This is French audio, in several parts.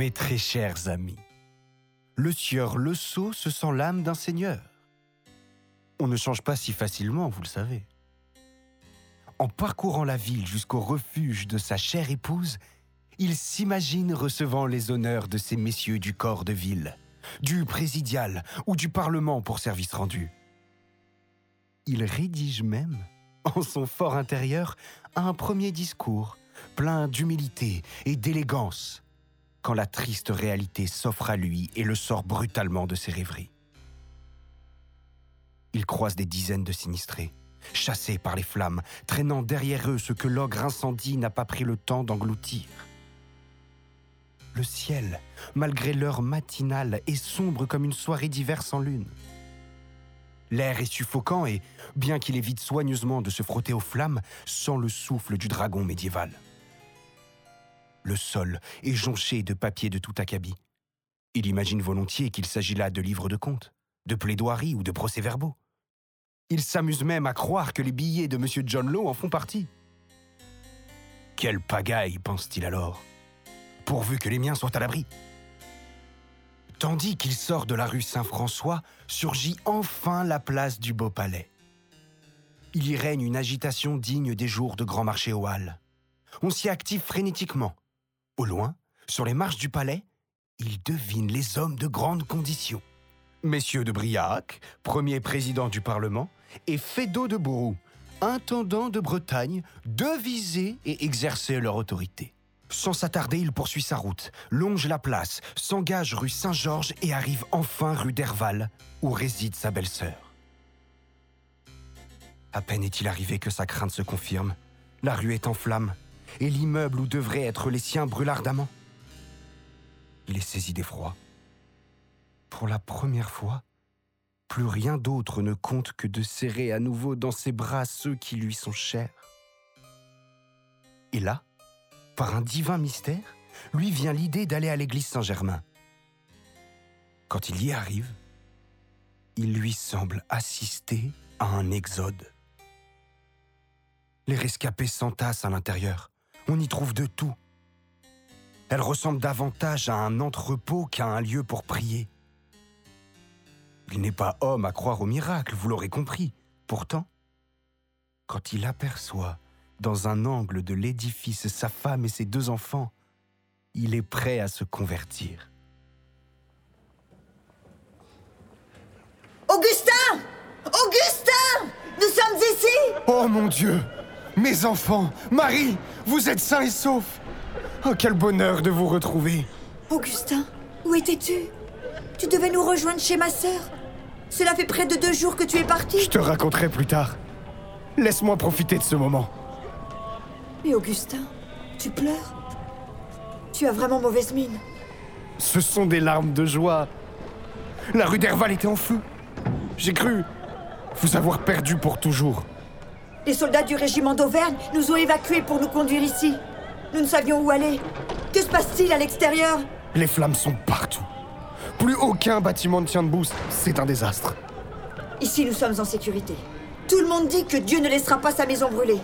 Mes très chers amis, le sieur Le Sceau se sent l'âme d'un seigneur. On ne change pas si facilement, vous le savez. En parcourant la ville jusqu'au refuge de sa chère épouse, il s'imagine recevant les honneurs de ces messieurs du corps de ville, du présidial ou du Parlement pour service rendu. Il rédige même, en son fort intérieur, un premier discours, plein d'humilité et d'élégance, quand la triste réalité s'offre à lui et le sort brutalement de ses rêveries. Il croise des dizaines de sinistrés, chassés par les flammes, traînant derrière eux ce que l'ogre incendie n'a pas pris le temps d'engloutir. Le ciel, malgré l'heure matinale, est sombre comme une soirée d'hiver sans lune. L'air est suffocant et, bien qu'il évite soigneusement de se frotter aux flammes, sent le souffle du dragon médiéval. Le sol est jonché de papiers de tout acabit. Il imagine volontiers qu'il s'agit là de livres de contes, de plaidoiries ou de procès-verbaux. Il s'amuse même à croire que les billets de M. John Law en font partie. Quelle pagaille, pense-t-il alors, pourvu que les miens soient à l'abri. Tandis qu'il sort de la rue Saint-François, surgit enfin la place du Beau Palais. Il y règne une agitation digne des jours de grand marché au Halles. On s'y active frénétiquement. Au loin, sur les marches du palais, il devine les hommes de grande condition. Messieurs de Briac, premier président du Parlement, et Fédot de Bourou, intendant de Bretagne, deviser et exercer leur autorité. Sans s'attarder, il poursuit sa route, longe la place, s'engage rue Saint-Georges et arrive enfin rue d'Herval, où réside sa belle-sœur. À peine est-il arrivé que sa crainte se confirme. La rue est en flammes, et l'immeuble où devraient être les siens brûle ardemment. Il est saisi d'effroi. Pour la première fois, plus rien d'autre ne compte que de serrer à nouveau dans ses bras ceux qui lui sont chers. Et là, par un divin mystère, lui vient l'idée d'aller à l'église Saint-Germain. Quand il y arrive, il lui semble assister à un exode. Les rescapés s'entassent à l'intérieur. On y trouve de tout. Elle ressemble davantage à un entrepôt qu'à un lieu pour prier. Il n'est pas homme à croire au miracle, vous l'aurez compris. Pourtant, quand il aperçoit dans un angle de l'édifice sa femme et ses deux enfants, il est prêt à se convertir. Augustin Augustin Nous sommes ici Oh mon Dieu Mes enfants Marie Vous êtes sains et saufs Oh, quel bonheur de vous retrouver Augustin, où étais-tu? Tu devais nous rejoindre chez ma sœur. Cela fait près de deux jours que tu es parti. Je te raconterai plus tard. Laisse-moi profiter de ce moment. Mais Augustin, tu pleures? Tu as vraiment mauvaise mine. Ce sont des larmes de joie. La rue d'Herval était en feu. J'ai cru vous avoir perdu pour toujours. Les soldats du régiment d'Auvergne nous ont évacués pour nous conduire ici. Nous ne savions où aller. Que se passe-t-il à l'extérieur? Les flammes sont partout. Plus aucun bâtiment ne tient debout. C'est un désastre. Ici, nous sommes en sécurité. Tout le monde dit que Dieu ne laissera pas sa maison brûler.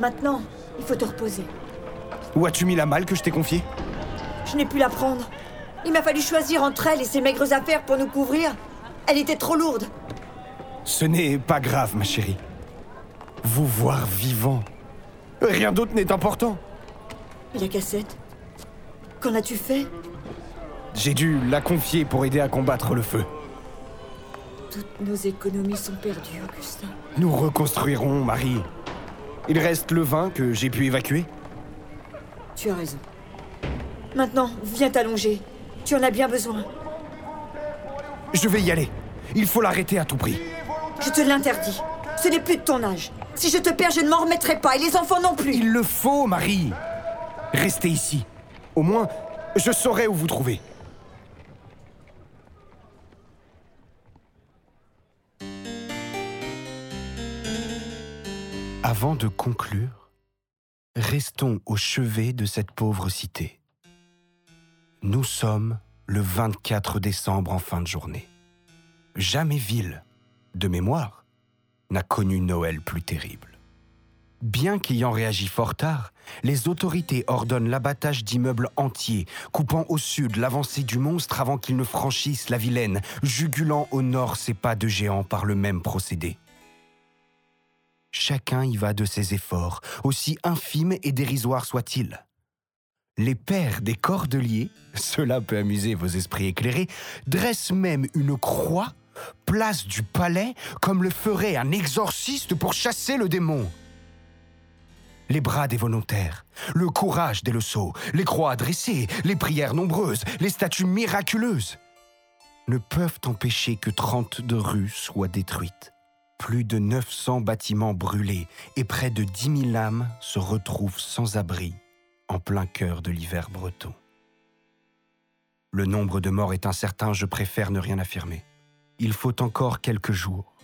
Maintenant, il faut te reposer. Où as-tu mis la malle que je t'ai confiée? Je n'ai pu la prendre. Il m'a fallu choisir entre elle et ses maigres affaires pour nous couvrir. Elle était trop lourde. Ce n'est pas grave, ma chérie. Vous voir vivant. Rien d'autre n'est important. La cassette Qu'en as-tu fait? J'ai dû la confier pour aider à combattre le feu. Toutes nos économies sont perdues, Augustin. Nous reconstruirons, Marie. Il reste le vin que j'ai pu évacuer. Tu as raison. Maintenant, viens t'allonger. Tu en as bien besoin. Je vais y aller. Il faut l'arrêter à tout prix. Je te l'interdis. Ce n'est plus de ton âge. Si je te perds, je ne m'en remettrai pas, et les enfants non plus. Il le faut, Marie. Restez ici. Au moins, je saurai où vous trouver. Avant de conclure, restons au chevet de cette pauvre cité. Nous sommes le 24 décembre en fin de journée. Jamais ville, de mémoire, n'a connu Noël plus terrible. Bien qu'ayant réagi fort tard, les autorités ordonnent l'abattage d'immeubles entiers, coupant au sud l'avancée du monstre avant qu'il ne franchisse la Vilaine, jugulant au nord ses pas de géant par le même procédé. Chacun y va de ses efforts, aussi infimes et dérisoires soient-ils. Les pères des cordeliers, cela peut amuser vos esprits éclairés, dressent même une croix, place du palais, comme le ferait un exorciste pour chasser le démon les bras des volontaires, le courage des leçons, les croix dressées, les prières nombreuses, les statues miraculeuses, ne peuvent empêcher que 32 rues soient détruites. Plus de 900 bâtiments brûlés et près de 10 000 âmes se retrouvent sans abri en plein cœur de l'hiver breton. Le nombre de morts est incertain, je préfère ne rien affirmer. Il faut encore quelques jours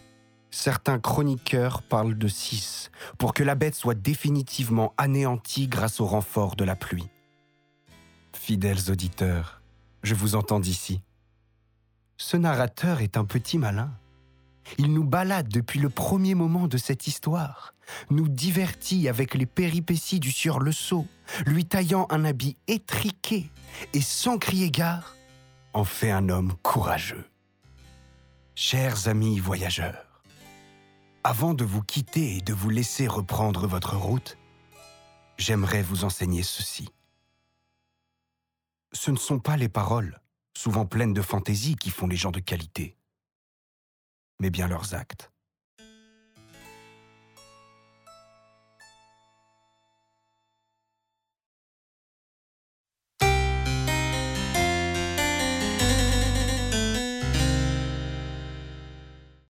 Certains chroniqueurs parlent de six, pour que la bête soit définitivement anéantie grâce au renfort de la pluie. Fidèles auditeurs, je vous entends d'ici. Ce narrateur est un petit malin. Il nous balade depuis le premier moment de cette histoire, nous divertit avec les péripéties du sieur Le Sceau, lui taillant un habit étriqué et sans crier gare, en fait un homme courageux. Chers amis voyageurs, avant de vous quitter et de vous laisser reprendre votre route, j'aimerais vous enseigner ceci. Ce ne sont pas les paroles, souvent pleines de fantaisie, qui font les gens de qualité, mais bien leurs actes.